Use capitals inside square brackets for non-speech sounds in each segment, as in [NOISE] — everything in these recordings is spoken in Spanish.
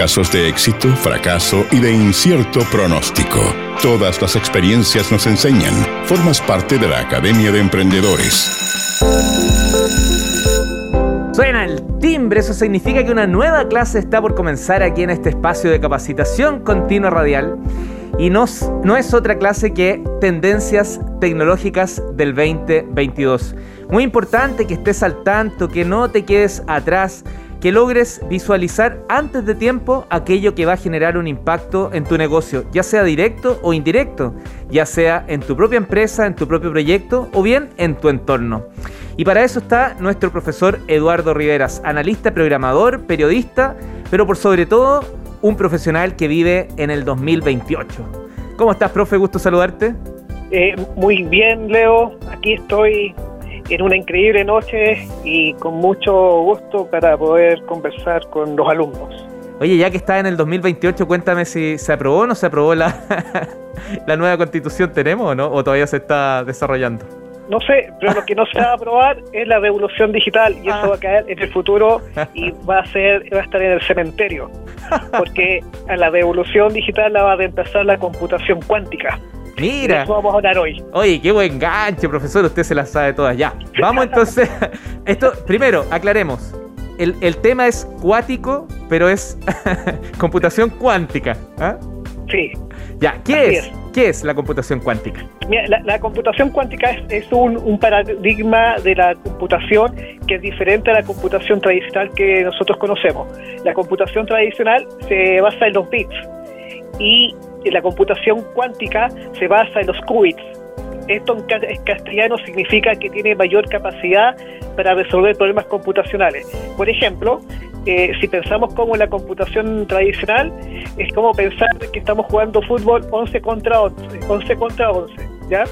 Casos de éxito, fracaso y de incierto pronóstico. Todas las experiencias nos enseñan. Formas parte de la Academia de Emprendedores. Suena el timbre, eso significa que una nueva clase está por comenzar aquí en este espacio de capacitación continua radial. Y no, no es otra clase que Tendencias Tecnológicas del 2022. Muy importante que estés al tanto, que no te quedes atrás, que logres visualizar antes de tiempo aquello que va a generar un impacto en tu negocio, ya sea directo o indirecto, ya sea en tu propia empresa, en tu propio proyecto o bien en tu entorno. Y para eso está nuestro profesor Eduardo Riveras, analista, programador, periodista, pero por sobre todo un profesional que vive en el 2028. ¿Cómo estás, profe? Gusto saludarte. Eh, muy bien, Leo. Aquí estoy en una increíble noche y con mucho gusto para poder conversar con los alumnos. Oye, ya que está en el 2028, cuéntame si se aprobó o no se aprobó la, [LAUGHS] la nueva constitución, ¿tenemos o no? ¿O todavía se está desarrollando? No sé, pero lo que no se va a aprobar [LAUGHS] es la revolución digital y eso ah. va a caer en el futuro y [LAUGHS] va a ser va a estar en el cementerio, porque a la revolución digital la va a reemplazar la computación cuántica. Mira. Eso vamos a hablar hoy. Oye, qué buen gancho, profesor. Usted se las sabe todas. Ya. Vamos entonces. [LAUGHS] Esto, primero, aclaremos. El, el tema es cuático, pero es [LAUGHS] computación cuántica. ¿ah? Sí. Ya, ¿qué es? ¿Qué es la computación cuántica? Mira, la, computación cuántica es, un, un, paradigma de la computación que es diferente a la computación tradicional que nosotros conocemos. La computación tradicional se basa en los bits y la computación cuántica se basa en los qubits. Esto en castellano significa que tiene mayor capacidad para resolver problemas computacionales. Por ejemplo, eh, si pensamos como la computación tradicional, es como pensar que estamos jugando fútbol 11 contra 11, 11 contra 11, ¿ya?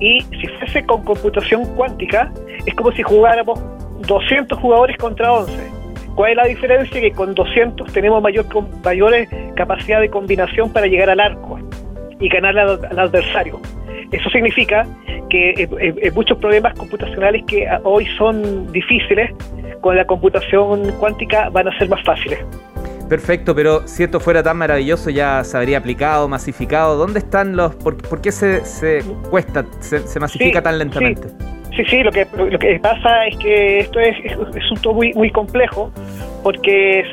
Y si fuese con computación cuántica, es como si jugáramos 200 jugadores contra 11 ¿Cuál es la diferencia? Que con 200 tenemos mayor, mayor capacidad de combinación para llegar al arco y ganar al, adversario. Eso significa que eh, eh, eh, muchos problemas computacionales que hoy son difíciles, con la computación cuántica van a ser más fáciles. Perfecto, pero si esto fuera tan maravilloso ya se habría aplicado, masificado. ¿Dónde están los...? ¿Por, qué se, cuesta, se, masifica tan lentamente? Sí, sí, lo que, lo que pasa es que esto es, es, un muy, muy complejo porque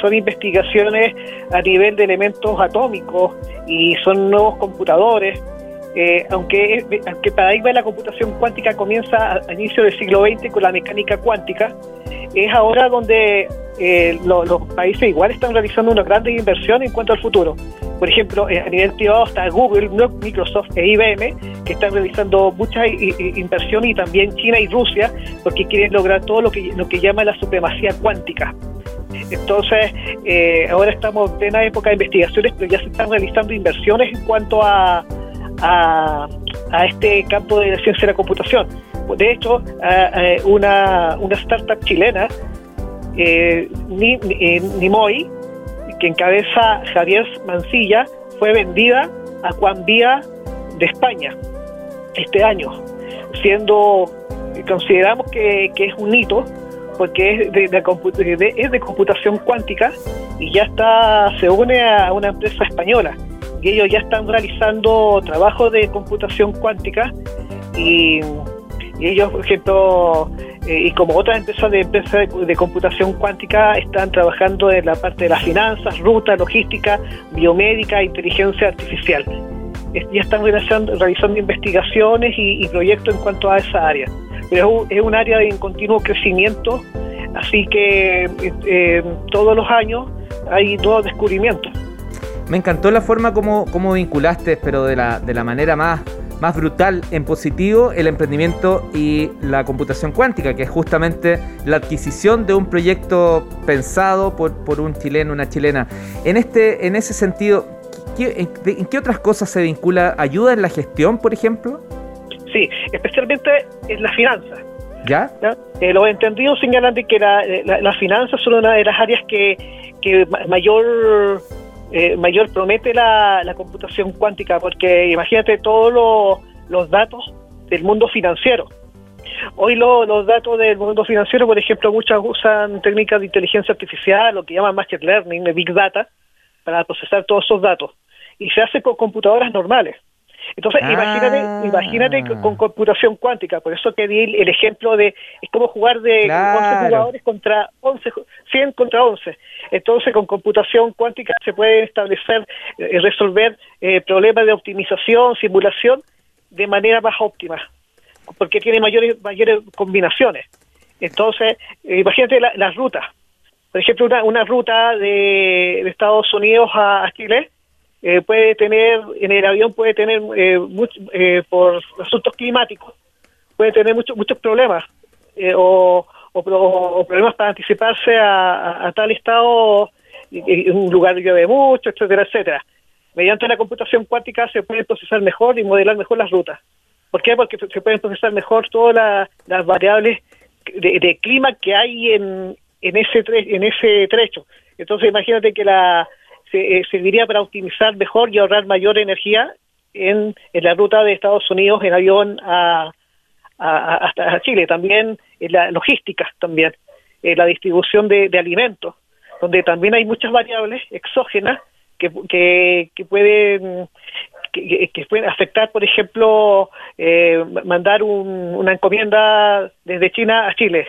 son investigaciones a nivel de elementos atómicos y son nuevos computadores. Eh, aunque, aunque el paradigma de la computación cuántica comienza a, inicio del siglo XX con la mecánica cuántica, es ahora donde eh, los países igual están realizando una gran inversión en cuanto al futuro. Por ejemplo, eh, a nivel privado está Google, Microsoft e IBM, que están realizando mucha inversión y también China y Rusia, porque quieren lograr todo lo que, lo que llama la supremacía cuántica. Entonces, eh, ahora estamos en plena época de investigaciones, pero ya se están realizando inversiones en cuanto a, a, este campo de la ciencia de la computación. De hecho, una, una startup chilena, eh, Nimoy, que encabeza Javier Mancilla, fue vendida a Juan Vía de España este año, siendo, consideramos que, que es un hito, porque es de, computación cuántica y ya está se une a una empresa española. Y ellos ya están realizando trabajos de computación cuántica y, ellos, por ejemplo, eh, y como otras empresas de empresas de, computación cuántica están trabajando en la parte de las finanzas, ruta, logística, biomédica, inteligencia artificial. ya están realizando, realizando investigaciones y, proyectos en cuanto a esa área. Pero es un, área en continuo crecimiento, así que eh, todos los años hay nuevos descubrimientos. Me encantó la forma como, como vinculaste, pero de la, de la manera más, más brutal en positivo, el emprendimiento y la computación cuántica, que es justamente la adquisición de un proyecto pensado por, por un chileno, una chilena. En, este, en ese sentido, en, qué otras cosas se vincula? ¿Ayuda en la gestión, por ejemplo? Sí, especialmente en las finanzas. ¿Ya? Eh, los entendidos señalan de que las finanzas son una de las áreas que, que mayor eh, mayor promete la, computación cuántica, porque imagínate todos los datos del mundo financiero. hoy los datos del mundo financiero, por ejemplo, muchas usan técnicas de inteligencia artificial, lo que llaman Machine Learning, de Big Data, para procesar todos esos datos. Y se hace con computadoras normales. Entonces, imagínate, ah. imagínate con computación cuántica, por eso que di el ejemplo de, es como jugar de 11 jugadores contra 11, 100 contra 11. Entonces, con computación cuántica se puede establecer, y eh, resolver eh, problemas de optimización, simulación, de manera más óptima, porque tiene mayores, mayores combinaciones. Entonces, eh, imagínate las rutas. Por ejemplo, una, una ruta de, Estados Unidos a Chile, eh, puede tener, en el avión puede tener, eh, eh, por asuntos climáticos, puede tener muchos muchos problemas o, o, problemas para anticiparse a, tal estado, un lugar llueve mucho, etcétera, etcétera. Mediante la computación cuántica se puede procesar mejor y modelar mejor las rutas. ¿Por qué? Porque se pueden procesar mejor todas las variables de, clima que hay en, en, ese en ese trecho. Entonces imagínate que la, se, eh, serviría para optimizar mejor y ahorrar mayor energía en, en la ruta de Estados Unidos en avión a, hasta Chile, también en la logística, también en la distribución de, alimentos, donde también hay muchas variables exógenas que, que, pueden que, pueden afectar, por ejemplo, eh, mandar una encomienda desde China a Chile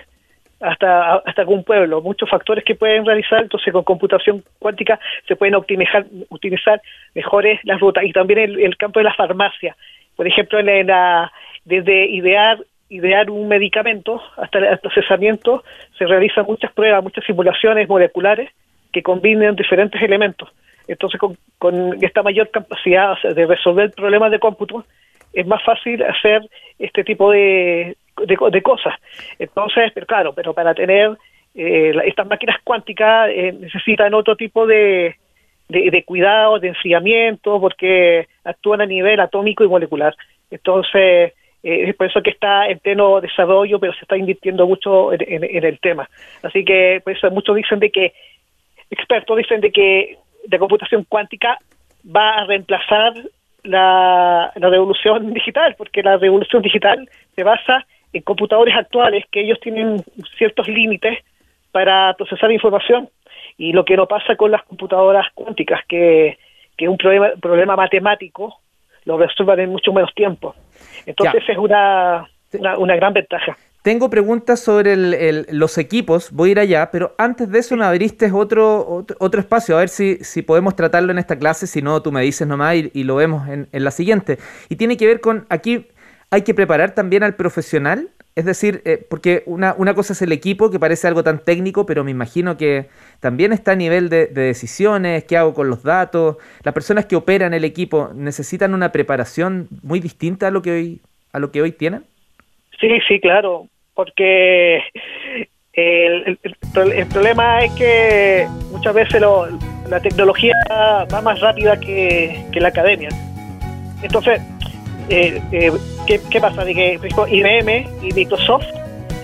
hasta, hasta algún pueblo, muchos factores que pueden realizar, entonces con computación cuántica se pueden optimizar, utilizar mejores las rutas. Y también el, el campo de la farmacia, por ejemplo, en la, desde idear idear un medicamento hasta el procesamiento se realizan muchas pruebas, muchas simulaciones moleculares que combinen diferentes elementos. Entonces, con, con esta mayor capacidad de resolver problemas de cómputo, es más fácil hacer este tipo de, de, cosas. Entonces, pero claro, pero para tener eh, estas máquinas cuánticas eh, necesitan otro tipo de, de, cuidado, de enfriamiento, porque actúan a nivel atómico y molecular. Entonces, eh, es por eso que está en pleno desarrollo, pero se está invirtiendo mucho en, el tema. Así que, por eso muchos dicen de que, expertos dicen de que la computación cuántica va a reemplazar la, la revolución digital, porque la revolución digital se basa en computadores actuales que ellos tienen ciertos límites para procesar información y lo que no pasa con las computadoras cuánticas, que, que un problema, problema matemático lo resuelvan en mucho menos tiempo. Entonces es una, una, gran ventaja. Tengo preguntas sobre los equipos, voy a ir allá, pero antes de eso me abriste otro, otro, espacio, a ver si, si podemos tratarlo en esta clase, si no tú me dices nomás y, y lo vemos en, en, la siguiente. Y tiene que ver con, aquí hay que preparar también al profesional. Es decir, eh, porque una, una, cosa es el equipo, que parece algo tan técnico, pero me imagino que también está a nivel de, decisiones, qué hago con los datos. Las personas que operan el equipo necesitan una preparación muy distinta a lo que hoy, a lo que hoy tienen. Sí, sí, claro, porque el, el, problema es que muchas veces la tecnología va más rápida que, que la academia. Entonces, eh, eh, ¿qué, pasa? De que, IBM y Microsoft,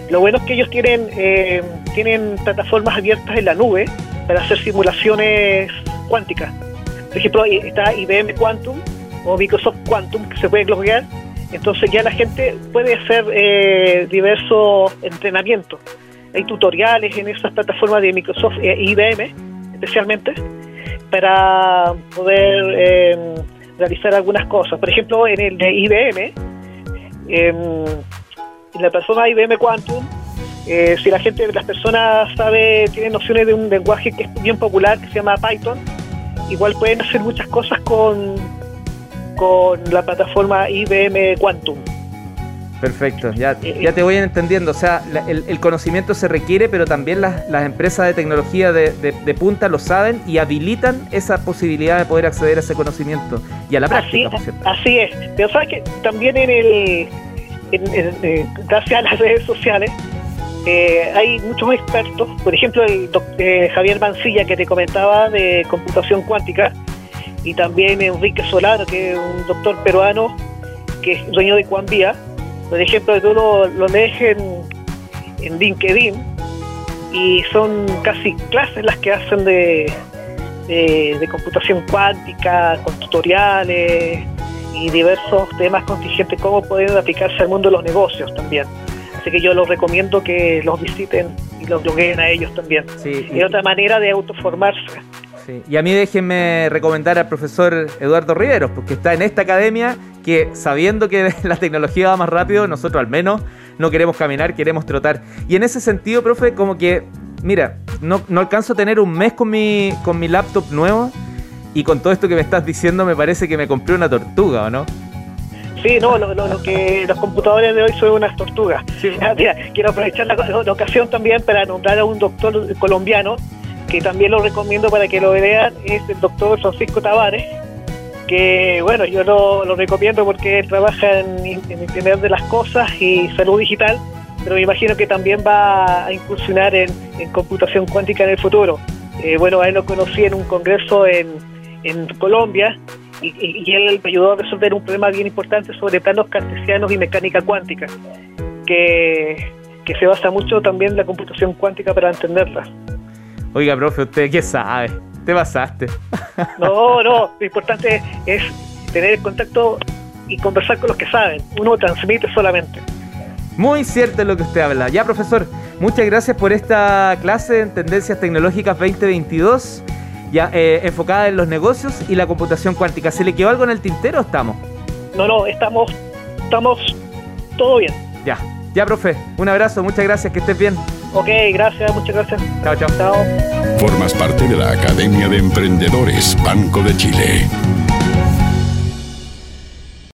lo bueno es que ellos tienen, eh, tienen plataformas abiertas en la nube para hacer simulaciones cuánticas. Por ejemplo, está IBM Quantum o Microsoft Quantum que se puede bloquear. Entonces ya la gente puede hacer diversos entrenamientos. Hay tutoriales en esas plataformas de Microsoft e IBM, especialmente, para poder realizar algunas cosas. Por ejemplo, en el de IBM, en la persona IBM Quantum, eh, si la gente, las personas sabe, tienen nociones de un lenguaje que es bien popular, que se llama Python, igual pueden hacer muchas cosas con, con la plataforma IBM Quantum. Perfecto, ya, eh, ya te voy entendiendo. O sea, el, conocimiento se requiere, pero también las, las empresas de tecnología de, de, punta lo saben y habilitan esa posibilidad de poder acceder a ese conocimiento y a la práctica. Así, así es. Pero sabes que también en el, eh, gracias a las redes sociales, eh, hay muchos expertos, por ejemplo, el doctor Javier Mancilla que te comentaba de computación cuántica, y también Enrique Solano, que es un doctor peruano que es dueño de Cuanvía por ejemplo, tú lo, lo lees en, en LinkedIn y son casi clases las que hacen de, de, computación cuántica, con tutoriales y diversos temas contingentes, cómo pueden aplicarse al mundo de los negocios también. Así que yo los recomiendo que los visiten y los logren a ellos también. Sí, y, otra manera de autoformarse. Sí. Y a mí déjenme recomendar al profesor Eduardo Riveros, porque está en esta academia que sabiendo que [LAUGHS] la tecnología va más rápido, nosotros al menos no queremos caminar, queremos trotar. Y en ese sentido, profe, como que, mira, no, no alcanzo a tener un mes con mi, con mi laptop nuevo y con todo esto que me estás diciendo me parece que me compré una tortuga, ¿o no? Sí, no, lo, lo, que los computadores de hoy son unas tortugas. [LAUGHS] Quiero aprovechar la, ocasión también para nombrar a un doctor colombiano que también lo recomiendo para que lo vean, es el doctor Francisco Tavares, que bueno, yo lo, recomiendo porque él trabaja en, en Internet de las Cosas y salud digital, pero me imagino que también va a incursionar en, computación cuántica en el futuro. Eh, bueno, a él lo conocí en un congreso en, en Colombia y, él me ayudó a resolver un problema bien importante sobre planos cartesianos y mecánica cuántica, que, se basa mucho también en la computación cuántica para entenderla. Oiga, profe, ¿usted qué sabe? Te basaste. [LAUGHS] No, no, lo importante es tener contacto y conversar con los que saben. Uno transmite solamente. Muy cierto es lo que usted habla. Ya, profesor, muchas gracias por esta clase en Tendencias Tecnológicas 2022 ya eh, enfocada en los negocios y la computación cuántica. ¿Se le quedó algo en el tintero o estamos? No, no, estamos, estamos todo bien. Ya, ya, profe. Un abrazo, muchas gracias, que estés bien. Ok, gracias, muchas gracias. Chao, chao. Chao. Formas parte de la Academia de Emprendedores Banco de Chile.